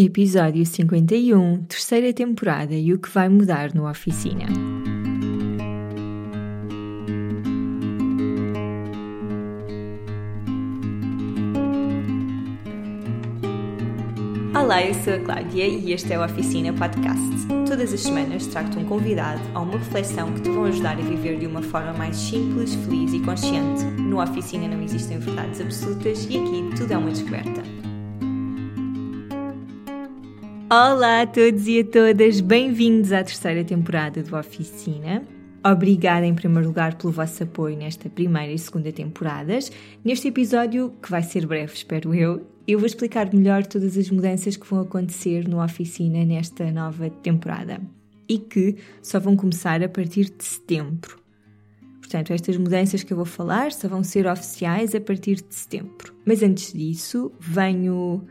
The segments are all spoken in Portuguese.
Episódio 51, terceira temporada e o que vai mudar no Oficina. Olá, eu sou a Cláudia e este é o Oficina Podcast. Todas as semanas trago-te um convidado ou uma reflexão que te vão ajudar a viver de uma forma mais simples, feliz e consciente. No Oficina não existem verdades absolutas e aqui tudo é uma descoberta. Olá a todos e a todas, bem-vindos à terceira temporada do Oficina. Obrigada em primeiro lugar pelo vosso apoio nesta primeira e segunda temporadas. Neste episódio, que vai ser breve, espero eu, eu vou explicar melhor todas as mudanças que vão acontecer no Oficina nesta nova temporada e que só vão começar a partir de setembro. Portanto, estas mudanças que eu vou falar só vão ser oficiais a partir de setembro. Mas antes disso, venho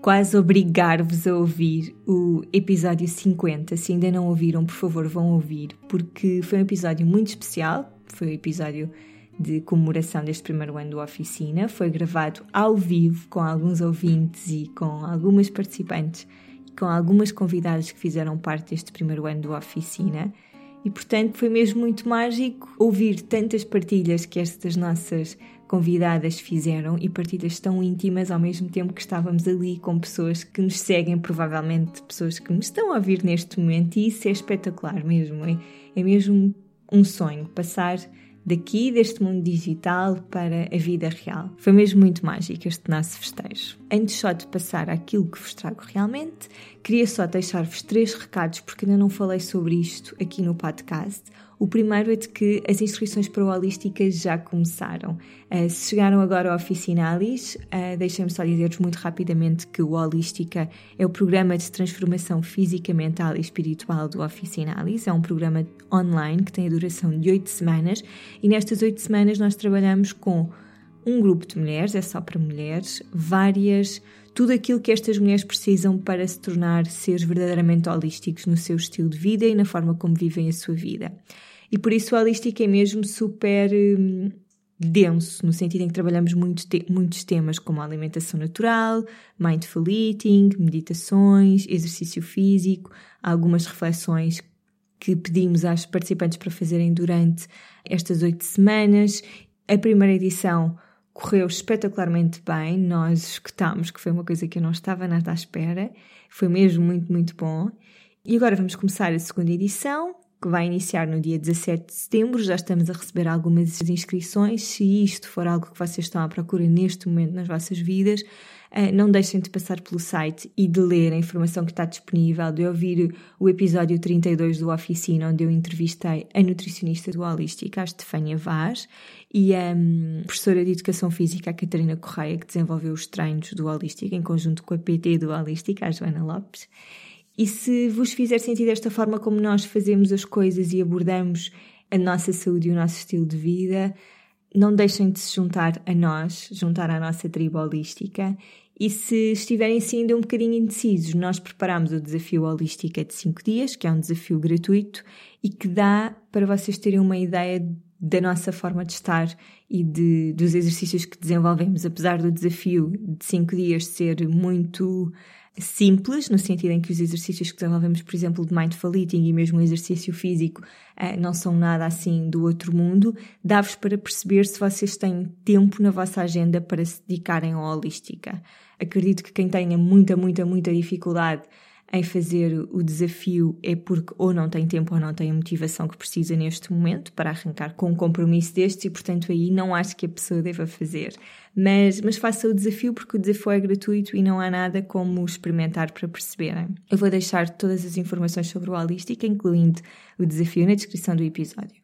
quase obrigar-vos a ouvir o episódio 50. Se ainda não ouviram, por favor, vão ouvir, porque foi um episódio muito especial. Foi o um episódio de comemoração deste primeiro ano do Oficina. Foi gravado ao vivo com alguns ouvintes e com algumas participantes e com algumas convidadas que fizeram parte deste primeiro ano do Oficina. E portanto foi mesmo muito mágico ouvir tantas partilhas que estas nossas convidadas fizeram e partilhas tão íntimas ao mesmo tempo que estávamos ali com pessoas que nos seguem, provavelmente pessoas que nos estão a ouvir neste momento, e isso é espetacular mesmo. É, é mesmo um sonho passar daqui, deste mundo digital, para a vida real. Foi mesmo muito mágico este nosso festejo. Antes só de passar àquilo que vos trago realmente, queria só deixar-vos três recados, porque ainda não falei sobre isto aqui no podcast. O primeiro é de que as inscrições para o Holística já começaram. Uh, se chegaram agora ao Oficinalis, uh, deixem-me só dizer-vos muito rapidamente que o Holística é o programa de transformação física, mental e espiritual do Oficinalis. É um programa online que tem a duração de oito semanas e nestas oito semanas nós trabalhamos com um grupo de mulheres, é só para mulheres, várias tudo aquilo que estas mulheres precisam para se tornar seres verdadeiramente holísticos no seu estilo de vida e na forma como vivem a sua vida. E por isso o holístico é mesmo super hum, denso, no sentido em que trabalhamos muito te muitos temas como alimentação natural, mindful eating, meditações, exercício físico, algumas reflexões que pedimos às participantes para fazerem durante estas oito semanas. A primeira edição correu espetacularmente bem, nós escutámos, que foi uma coisa que eu não estava nada à espera, foi mesmo muito, muito bom. E agora vamos começar a segunda edição, que vai iniciar no dia 17 de setembro. Já estamos a receber algumas inscrições. Se isto for algo que vocês estão à procura neste momento nas vossas vidas, eh, não deixem de passar pelo site e de ler a informação que está disponível, de ouvir o episódio 32 do Oficina, onde eu entrevistei a nutricionista do Holística, a Estefânia Vaz, e a um, professora de Educação Física, a Catarina Correia, que desenvolveu os treinos do em conjunto com a PT do a Joana Lopes. E se vos fizer sentido esta forma como nós fazemos as coisas e abordamos a nossa saúde e o nosso estilo de vida, não deixem de se juntar a nós, juntar à nossa tribo holística. E se estiverem assim ainda um bocadinho indecisos, nós preparamos o desafio Holística de 5 dias, que é um desafio gratuito e que dá para vocês terem uma ideia da nossa forma de estar e de, dos exercícios que desenvolvemos, apesar do desafio de 5 dias ser muito simples, no sentido em que os exercícios que desenvolvemos, por exemplo, de mindful eating e mesmo o exercício físico, eh, não são nada assim do outro mundo, dá-vos para perceber se vocês têm tempo na vossa agenda para se dedicarem à holística. Acredito que quem tenha muita, muita, muita dificuldade em fazer o desafio é porque ou não tem tempo ou não tem a motivação que precisa neste momento para arrancar com um compromisso destes e, portanto, aí não acho que a pessoa deva fazer. Mas, mas faça o desafio porque o desafio é gratuito e não há nada como experimentar para perceberem. Eu vou deixar todas as informações sobre o Holística, incluindo o desafio, na descrição do episódio.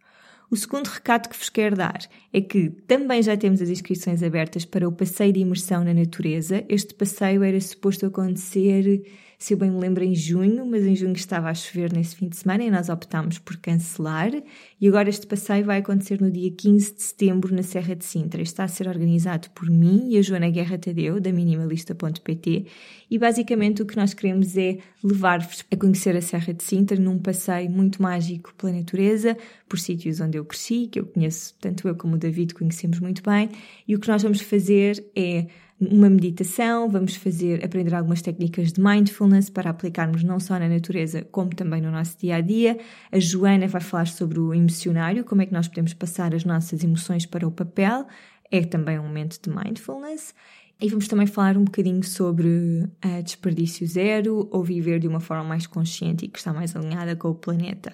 O segundo recado que vos quero dar é que também já temos as inscrições abertas para o passeio de imersão na natureza. Este passeio era suposto acontecer se eu bem me lembro, em junho, mas em junho estava a chover nesse fim de semana e nós optámos por cancelar. E agora este passeio vai acontecer no dia 15 de setembro na Serra de Sintra. Está a ser organizado por mim e a Joana Guerra Tadeu, da minimalista.pt. E basicamente o que nós queremos é levar-vos a conhecer a Serra de Sintra num passeio muito mágico pela natureza, por sítios onde eu cresci, que eu conheço, tanto eu como o David conhecemos muito bem. E o que nós vamos fazer é uma meditação, vamos fazer aprender algumas técnicas de mindfulness para aplicarmos não só na natureza, como também no nosso dia a dia. A Joana vai falar sobre o emocionário, como é que nós podemos passar as nossas emoções para o papel. É também um momento de mindfulness. E vamos também falar um bocadinho sobre a desperdício zero ou viver de uma forma mais consciente e que está mais alinhada com o planeta.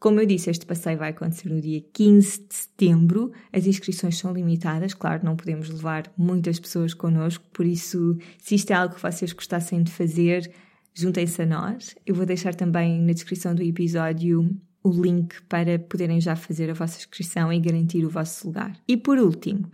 Como eu disse, este passeio vai acontecer no dia 15 de setembro. As inscrições são limitadas, claro, não podemos levar muitas pessoas connosco, por isso, se isto é algo que vocês gostassem de fazer, juntem-se a nós. Eu vou deixar também na descrição do episódio o link para poderem já fazer a vossa inscrição e garantir o vosso lugar. E por último,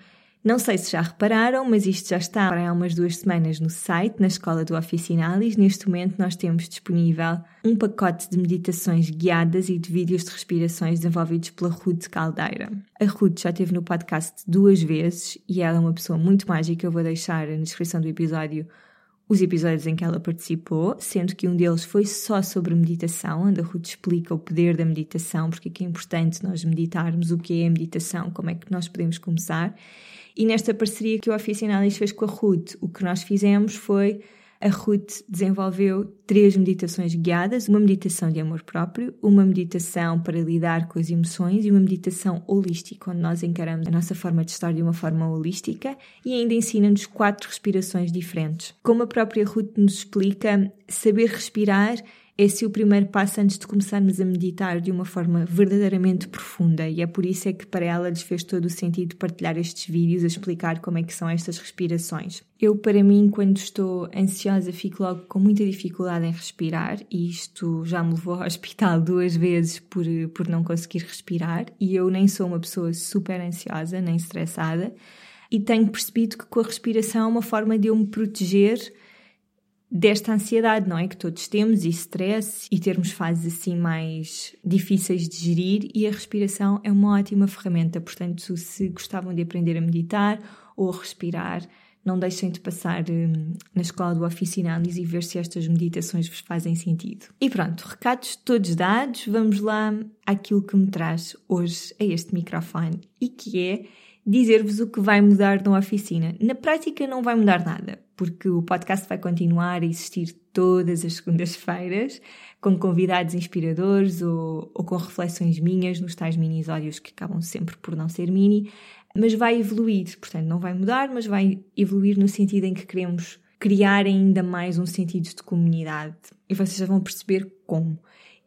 não sei se já repararam, mas isto já está há umas duas semanas no site, na Escola do Oficinalis. Neste momento nós temos disponível um pacote de meditações guiadas e de vídeos de respirações desenvolvidos pela Ruth Caldeira. A Ruth já esteve no podcast duas vezes e ela é uma pessoa muito mágica. Eu vou deixar na descrição do episódio os episódios em que ela participou, sendo que um deles foi só sobre meditação, onde a Ruth explica o poder da meditação, porque é que é importante nós meditarmos, o que é a meditação, como é que nós podemos começar. E nesta parceria que o Oficinalis fez com a Ruth, o que nós fizemos foi a Ruth desenvolveu três meditações guiadas: uma meditação de amor próprio, uma meditação para lidar com as emoções e uma meditação holística, onde nós encaramos a nossa forma de estar de uma forma holística e ainda ensina-nos quatro respirações diferentes. Como a própria Ruth nos explica, saber respirar esse é o primeiro passo antes de começarmos a meditar de uma forma verdadeiramente profunda. E é por isso é que para ela lhes fez todo o sentido partilhar estes vídeos a explicar como é que são estas respirações. Eu, para mim, quando estou ansiosa, fico logo com muita dificuldade em respirar e isto já me levou ao hospital duas vezes por, por não conseguir respirar. E eu nem sou uma pessoa super ansiosa nem estressada. E tenho percebido que com a respiração é uma forma de eu me proteger desta ansiedade, não é? Que todos temos e stress e termos fases assim mais difíceis de gerir e a respiração é uma ótima ferramenta. Portanto, se gostavam de aprender a meditar ou a respirar, não deixem de passar hum, na escola do Oficinalis e ver se estas meditações vos fazem sentido. E pronto, recados todos dados, vamos lá àquilo que me traz hoje a este microfone e que é dizer-vos o que vai mudar na oficina. Na prática não vai mudar nada, porque o podcast vai continuar a existir todas as segundas-feiras, com convidados inspiradores ou, ou, com reflexões minhas nos tais mini-episódios que acabam sempre por não ser mini, mas vai evoluir, portanto não vai mudar, mas vai evoluir no sentido em que queremos criar ainda mais um sentido de comunidade. E vocês já vão perceber como.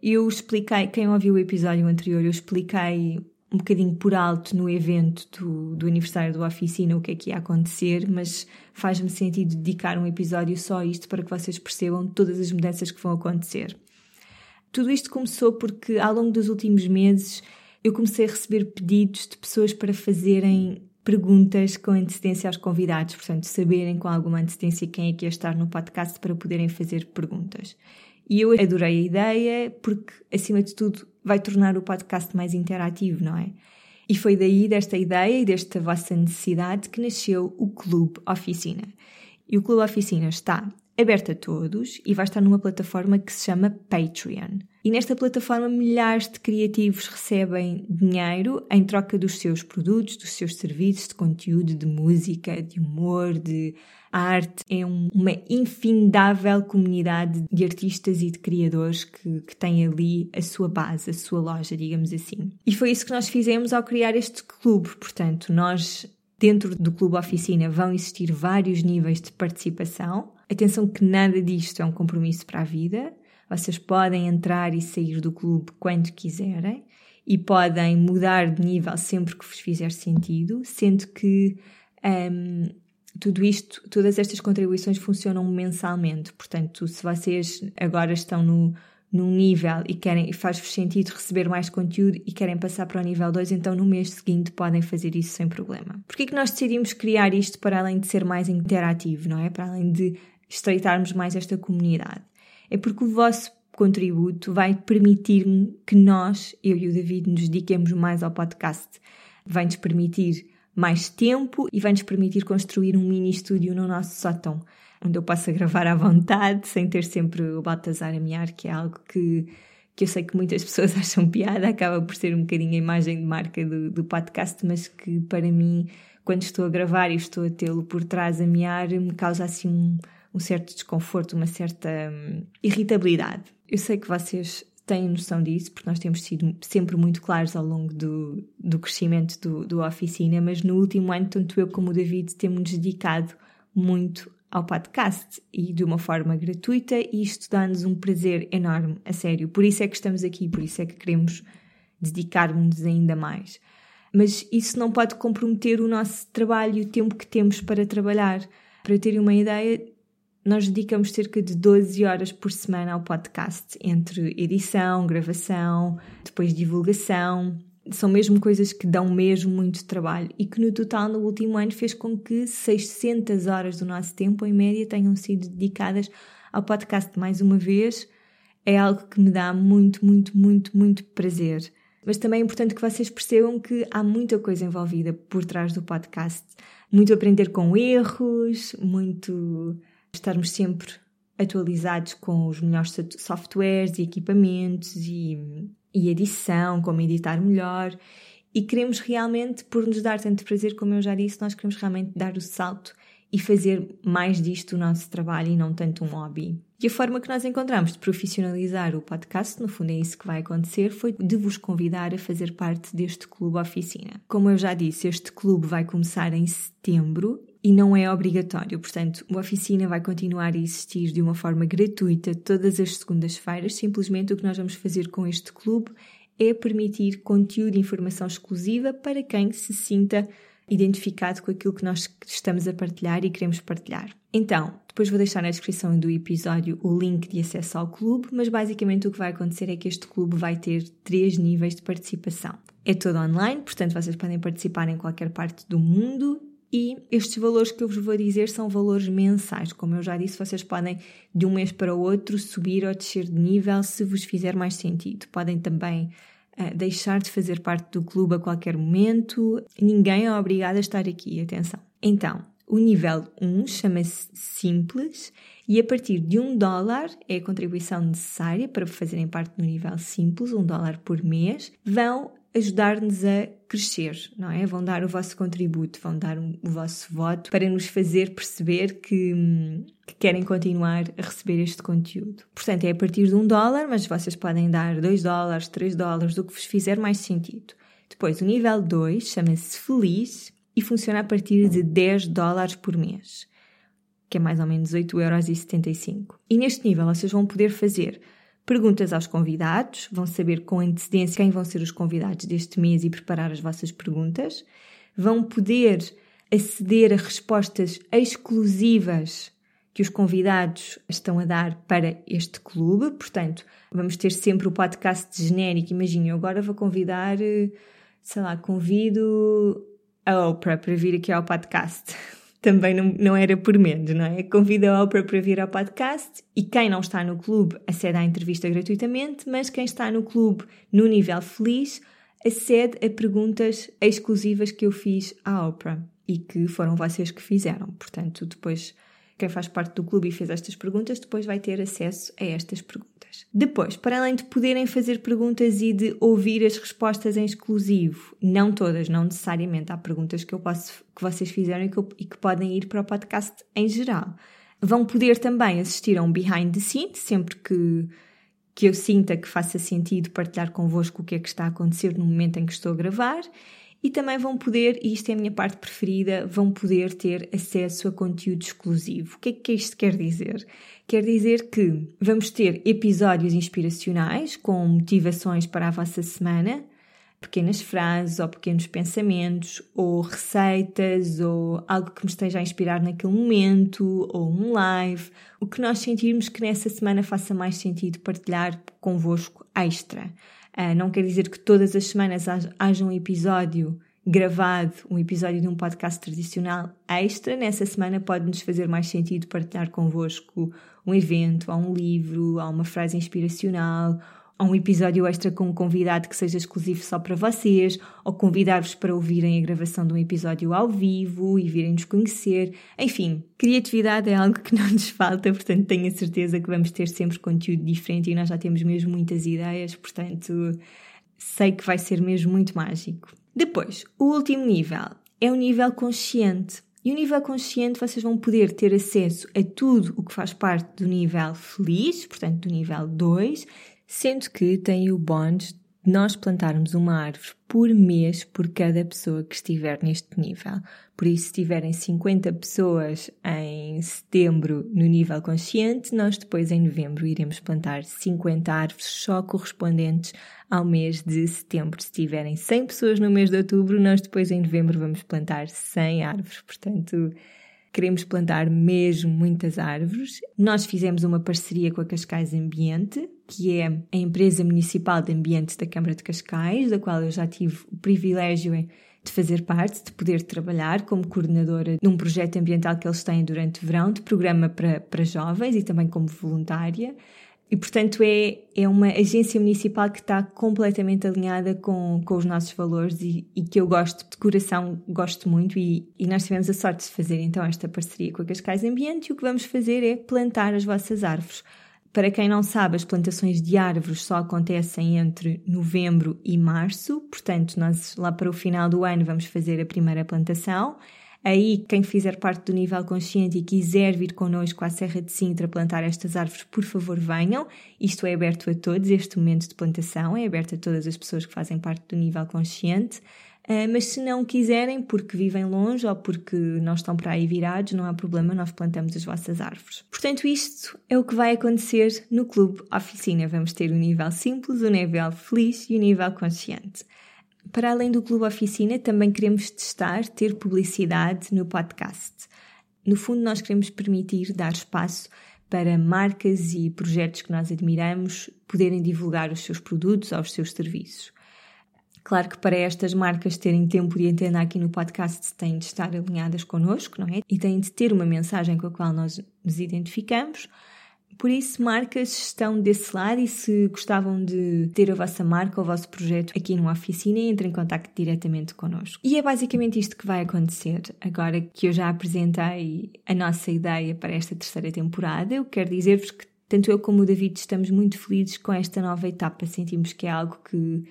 Eu expliquei, quem ouviu o episódio anterior, eu expliquei um bocadinho por alto no evento do, do aniversário do Oficina o que é que ia acontecer, mas faz-me sentido dedicar um episódio só a isto para que vocês percebam todas as mudanças que vão acontecer. Tudo isto começou porque ao longo dos últimos meses eu comecei a receber pedidos de pessoas para fazerem perguntas com antecedência aos convidados, portanto, saberem com alguma antecedência quem é que ia estar no podcast para poderem fazer perguntas. E eu adorei a ideia porque, acima de tudo, vai tornar o podcast mais interativo, não é? E foi daí, desta ideia e desta vossa necessidade, que nasceu o Clube Oficina. E o Clube Oficina está aberto a todos e vai estar numa plataforma que se chama Patreon. E nesta plataforma, milhares de criativos recebem dinheiro em troca dos seus produtos, dos seus serviços de conteúdo, de música, de humor, de arte. É um, uma infindável comunidade de artistas e de criadores que, que têm ali a sua base, a sua loja, digamos assim. E foi isso que nós fizemos ao criar este clube. Portanto, nós Dentro do Clube Oficina vão existir vários níveis de participação. Atenção que nada disto é um compromisso para a vida. Vocês podem entrar e sair do clube quando quiserem e podem mudar de nível sempre que vos fizer sentido, sendo que um, tudo isto, todas estas contribuições funcionam mensalmente. Portanto, se vocês agora estão no, num nível e querem faz-vos sentido receber mais conteúdo e querem passar para o nível 2, então no mês seguinte podem fazer isso sem problema. Porquê que nós decidimos criar isto para além de ser mais interativo, não é? Para além de estreitarmos mais esta comunidade? É porque o vosso contributo vai permitir que nós, eu e o David, nos dediquemos mais ao podcast. Vai-nos permitir mais tempo e vai-nos permitir construir um mini estúdio no nosso sótão, onde eu possa gravar à vontade, sem ter sempre o Baltazar a miar, que é algo que, que eu sei que muitas pessoas acham piada, acaba por ser um bocadinho a imagem de marca do, do podcast, mas que para mim quando estou a gravar e estou a tê-lo por trás a mear, me causa assim um, um certo desconforto, uma certa hum, irritabilidade. Eu sei que vocês têm noção disso, porque nós temos sido sempre muito claros ao longo do, do crescimento do, do oficina, mas no último ano, tanto eu como o David temos dedicado muito ao podcast e de uma forma gratuita, e isto dá-nos um prazer enorme, a sério. Por isso é que estamos aqui, por isso é que queremos dedicar-nos ainda mais. Mas isso não pode comprometer o nosso trabalho e o tempo que temos para trabalhar. Para terem uma ideia, nós dedicamos cerca de 12 horas por semana ao podcast, entre edição, gravação, depois divulgação. São mesmo coisas que dão mesmo muito trabalho e que no total no último ano fez com que 600 horas do nosso tempo em média tenham sido dedicadas ao podcast mais uma vez. É algo que me dá muito, muito, muito, muito prazer. Mas também é importante que vocês percebam que há muita coisa envolvida por trás do podcast. Muito aprender com erros, muito estarmos sempre atualizados com os melhores softwares e equipamentos e, e edição, como editar melhor. E queremos realmente, por nos dar tanto prazer, como eu já disse, nós queremos realmente dar o salto e fazer mais disto o nosso trabalho e não tanto um hobby. E a forma que nós encontramos de profissionalizar o podcast, no fundo é isso que vai acontecer, foi de vos convidar a fazer parte deste clube oficina. Como eu já disse, este clube vai começar em setembro e não é obrigatório. Portanto, a oficina vai continuar a existir de uma forma gratuita todas as segundas-feiras. Simplesmente o que nós vamos fazer com este clube é permitir conteúdo e informação exclusiva para quem se sinta identificado com aquilo que nós estamos a partilhar e queremos partilhar. Então, depois vou deixar na descrição do episódio o link de acesso ao clube, mas basicamente o que vai acontecer é que este clube vai ter três níveis de participação. É todo online, portanto vocês podem participar em qualquer parte do mundo e estes valores que eu vos vou dizer são valores mensais. Como eu já disse, vocês podem de um mês para o outro subir ou descer de nível se vos fizer mais sentido. Podem também uh, deixar de fazer parte do clube a qualquer momento. Ninguém é obrigado a estar aqui, atenção. Então, o nível 1 chama-se Simples e a partir de um dólar é a contribuição necessária para fazerem parte do nível Simples, um dólar por mês. Vão ajudar-nos a crescer, não é? Vão dar o vosso contributo, vão dar o vosso voto para nos fazer perceber que, que, querem continuar a receber este conteúdo. Portanto, é a partir de um dólar, mas vocês podem dar dois dólares, três dólares, do que vos fizer mais sentido. Depois, o nível 2 chama-se Feliz e funciona a partir de 10 dólares por mês, que é mais ou menos 8,75 euros. E neste nível vocês vão poder fazer perguntas aos convidados, vão saber com antecedência quem vão ser os convidados deste mês e preparar as vossas perguntas, vão poder aceder a respostas exclusivas que os convidados estão a dar para este clube, portanto, vamos ter sempre o podcast genérico. Imaginem, agora vou convidar, sei lá, convido a Oprah para vir aqui ao podcast também não, não era por menos, não é? Convido a Oprah para vir ao podcast e quem não está no clube acede à entrevista gratuitamente, mas quem está no clube no nível feliz acede a perguntas exclusivas que eu fiz à Oprah e que foram vocês que fizeram. Portanto, depois quem faz parte do clube e fez estas perguntas depois vai ter acesso a estas perguntas. Depois, para além de poderem fazer perguntas e de ouvir as respostas em exclusivo, não todas, não necessariamente, há perguntas que eu posso que vocês fizeram e que, eu, e que podem ir para o podcast em geral. Vão poder também assistir a um behind the scenes sempre que que eu sinta que faça sentido partilhar convosco o que é que está a acontecer no momento em que estou a gravar e também vão poder, e isto é a minha parte preferida, vão poder ter acesso a conteúdo exclusivo. O que é que isto quer dizer? Quer dizer que vamos ter episódios inspiracionais com motivações para a vossa semana, pequenas frases ou pequenos pensamentos, ou receitas, ou algo que me esteja a inspirar naquele momento, ou um live, o que nós sentirmos que nessa semana faça mais sentido partilhar convosco extra. Uh, não quer dizer que todas as semanas haja um episódio gravado, um episódio de um podcast tradicional extra. Nessa semana pode-nos fazer mais sentido partilhar convosco um evento, um livro, uma frase inspiracional, um episódio extra com um convidado que seja exclusivo só para vocês, ou convidar-vos para ouvirem a gravação de um episódio ao vivo e virem-nos conhecer. Enfim, criatividade é algo que não nos falta, portanto tenho a certeza que vamos ter sempre conteúdo diferente e nós já temos mesmo muitas ideias, portanto sei que vai ser mesmo muito mágico. Depois, o último nível é o nível consciente. E o nível consciente vocês vão poder ter acesso a tudo o que faz parte do nível feliz, portanto do nível 2, sendo que tem o bónus nós plantarmos uma árvore por mês por cada pessoa que estiver neste nível. Por isso, se tiverem 50 pessoas em setembro no nível consciente, nós depois em novembro iremos plantar 50 árvores só correspondentes ao mês de setembro. Se tiverem 100 pessoas no mês de outubro, nós depois em novembro vamos plantar 100 árvores. Portanto, queremos plantar mesmo muitas árvores. Nós fizemos uma parceria com a Cascais Ambiente, que é a empresa municipal de ambiente da Câmara de Cascais, da qual eu já tive o privilégio de fazer parte, de poder trabalhar como coordenadora de um projeto ambiental que eles têm durante o verão, de programa para, para jovens e também como voluntária. E, portanto, é, é uma agência municipal que está completamente alinhada com, com os nossos valores e, e que eu gosto, de coração, gosto muito. E, e nós tivemos a sorte de fazer então esta parceria com a Cascais Ambiente e o que vamos fazer é plantar as vossas árvores. Para quem não sabe, as plantações de árvores só acontecem entre novembro e março, portanto, nós lá para o final do ano vamos fazer a primeira plantação. Aí, quem fizer parte do nível consciente e quiser vir connosco à Serra de Sintra plantar estas árvores, por favor venham. Isto é aberto a todos, este momento de plantação é aberto a todas as pessoas que fazem parte do nível consciente. Uh, mas se não quiserem, porque vivem longe ou porque não estão para aí virados, não há problema, nós plantamos as vossas árvores. Portanto, isto é o que vai acontecer no Clube Oficina. Vamos ter o nível simples, o nível feliz e o nível consciente. Para além do Clube Oficina, também queremos testar ter publicidade no podcast. No fundo, nós queremos permitir dar espaço para marcas e projetos que nós admiramos poderem divulgar os seus produtos ou os seus serviços. Claro que para estas marcas terem tempo de entender aqui no podcast têm de estar alinhadas connosco, não é? E têm de ter uma mensagem com a qual nós nos identificamos. Por isso, marcas estão desse lado e se gostavam de ter a vossa marca ou o vosso projeto aqui numa oficina, entrem em contato diretamente connosco. E é basicamente isto que vai acontecer. Agora que eu já apresentei a nossa ideia para esta terceira temporada, eu quero dizer-vos que tanto eu como o David estamos muito felizes com esta nova etapa. Sentimos que é algo que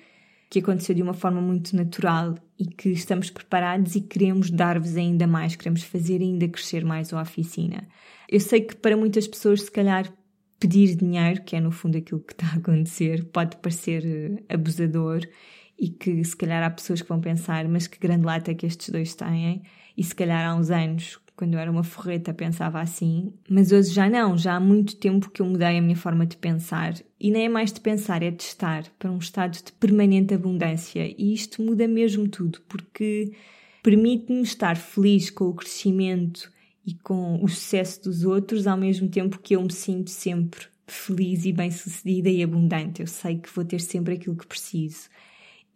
que aconteceu de uma forma muito natural e que estamos preparados e queremos dar-vos ainda mais, queremos fazer ainda crescer mais a oficina. Eu sei que para muitas pessoas, se calhar, pedir dinheiro, que é no fundo aquilo que está a acontecer, pode parecer eh, abusador e que se calhar há pessoas que vão pensar, mas que grande lata que estes dois têm, e se calhar há uns anos quando eu era uma forreta pensava assim, mas hoje já não, já há muito tempo que eu mudei a minha forma de pensar. E nem é mais de pensar, é de estar para um estado de permanente abundância. E isto muda mesmo tudo, porque permite-me estar feliz com o crescimento e com o sucesso dos outros, ao mesmo tempo que eu me sinto sempre feliz e bem-sucedida e abundante. Eu sei que vou ter sempre aquilo que preciso.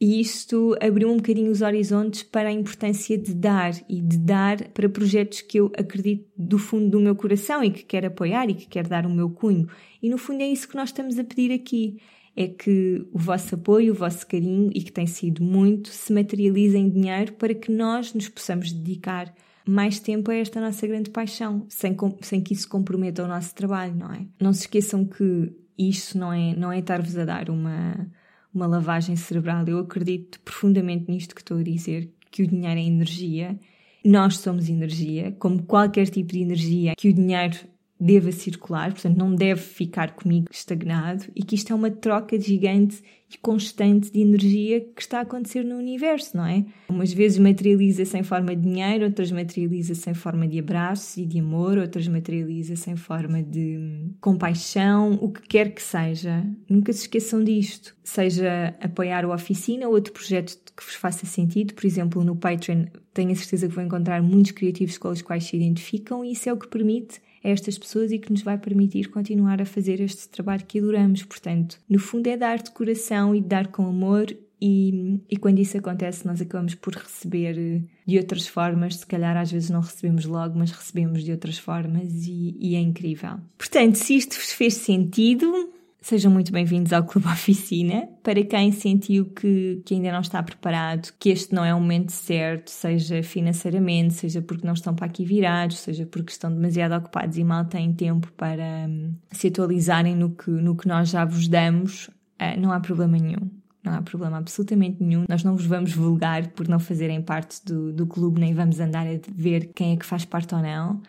E isto abriu um bocadinho os horizontes para a importância de dar e de dar para projetos que eu acredito do fundo do meu coração e que quero apoiar e que quero dar o meu cunho. E no fundo é isso que nós estamos a pedir aqui. É que o vosso apoio, o vosso carinho, e que tem sido muito, se materialize em dinheiro para que nós nos possamos dedicar mais tempo a esta nossa grande paixão, sem, sem que isso comprometa o nosso trabalho, não é? Não se esqueçam que isto não é, não é estar-vos a dar uma uma lavagem cerebral. Eu acredito profundamente nisto que estou a dizer, que o dinheiro é energia. Nós somos energia, como qualquer tipo de energia que o dinheiro deva circular, portanto não deve ficar comigo estagnado e que isto é uma troca gigante constante de energia que está a acontecer no universo, não é? Umas vezes materializa-se em forma de dinheiro, outras materializa-se em forma de abraços e de amor, outras materializa-se em forma de compaixão, o que quer que seja. Nunca se esqueçam disto. Seja apoiar o oficina ou outro projeto que vos faça sentido, por exemplo, no Patreon, tenho a certeza que vão encontrar muitos criativos com os quais se identificam e isso é o que permite a estas pessoas e que nos vai permitir continuar a fazer este trabalho que adoramos. Portanto, no fundo é dar de coração e dar com amor e, e, quando isso acontece, nós acabamos por receber de outras formas. Se calhar às vezes não recebemos logo, mas recebemos de outras formas e, e é incrível. Portanto, se isto vos fez sentido, Sejam muito bem-vindos ao Clube Oficina. Para quem sentiu que, que ainda não está preparado, que este não é o momento certo, seja financeiramente, seja porque não estão para aqui virados, seja porque estão demasiado ocupados e mal têm tempo para um, se atualizarem no que, no que nós já vos damos, uh, não há problema nenhum. não há problema absolutamente nenhum. Nós não vos vamos vulgar por não fazerem parte do, do clube, nem vamos andar a ver quem é que faz parte ou não,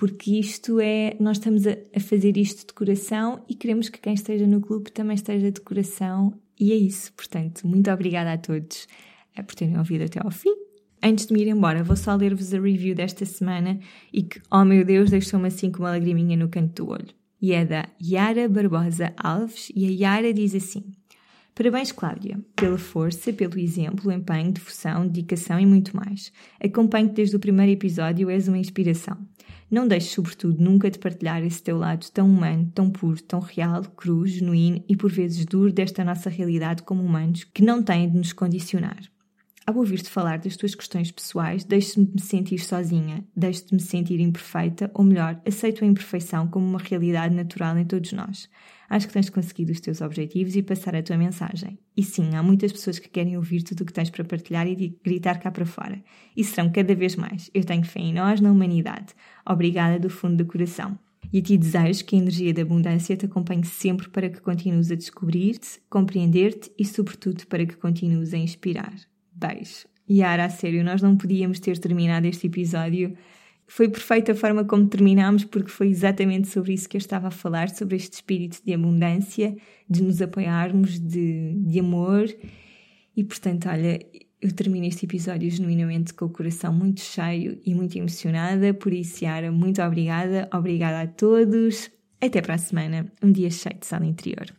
porque isto é. Nós estamos a, a fazer isto de coração e queremos que quem esteja no clube também esteja de coração, e é isso. Portanto, muito obrigada a todos eh, por terem ouvido até ao fim. Antes de me ir embora, vou só ler-vos a review desta semana e que, oh meu Deus, deixou-me assim com uma lagriminha no canto do olho. E é da Yara Barbosa Alves e a Yara diz assim: Parabéns, Cláudia, pela força, pelo exemplo, empenho, devoção, dedicação e muito mais. Acompanho-te desde o primeiro episódio, és uma inspiração. Não deixes, sobretudo, nunca de partilhar esse teu lado tão humano, tão puro, tão real, cru, genuíno e por vezes duro desta nossa realidade como humanos que não têm de nos condicionar. Ao ouvir-te falar das tuas questões pessoais, deixo-me sentir sozinha, deixo-me sentir imperfeita, ou melhor, aceito a imperfeição como uma realidade natural em todos nós. Acho que tens conseguido os teus objetivos e passar a tua mensagem. E sim, há muitas pessoas que querem ouvir tudo o que tens para partilhar e gritar cá para fora. E serão cada vez mais. Eu tenho fé em nós, na humanidade. Obrigada do fundo do coração. E a ti desejo que a energia da abundância te acompanhe sempre para que continues a descobrir-te, compreender-te e, sobretudo, para que continues a inspirar. Beijo. Yara, a sério, nós não podíamos ter terminado este episódio. Foi perfeita a forma como terminámos, porque foi exatamente sobre isso que eu estava a falar, sobre este espírito de abundância, de nos apoiarmos, de, de amor. E portanto, olha, eu termino este episódio genuinamente com o coração muito cheio e muito emocionada. Por isso, Yara, muito obrigada. Obrigada a todos. Até para a semana. Um dia cheio de sala interior.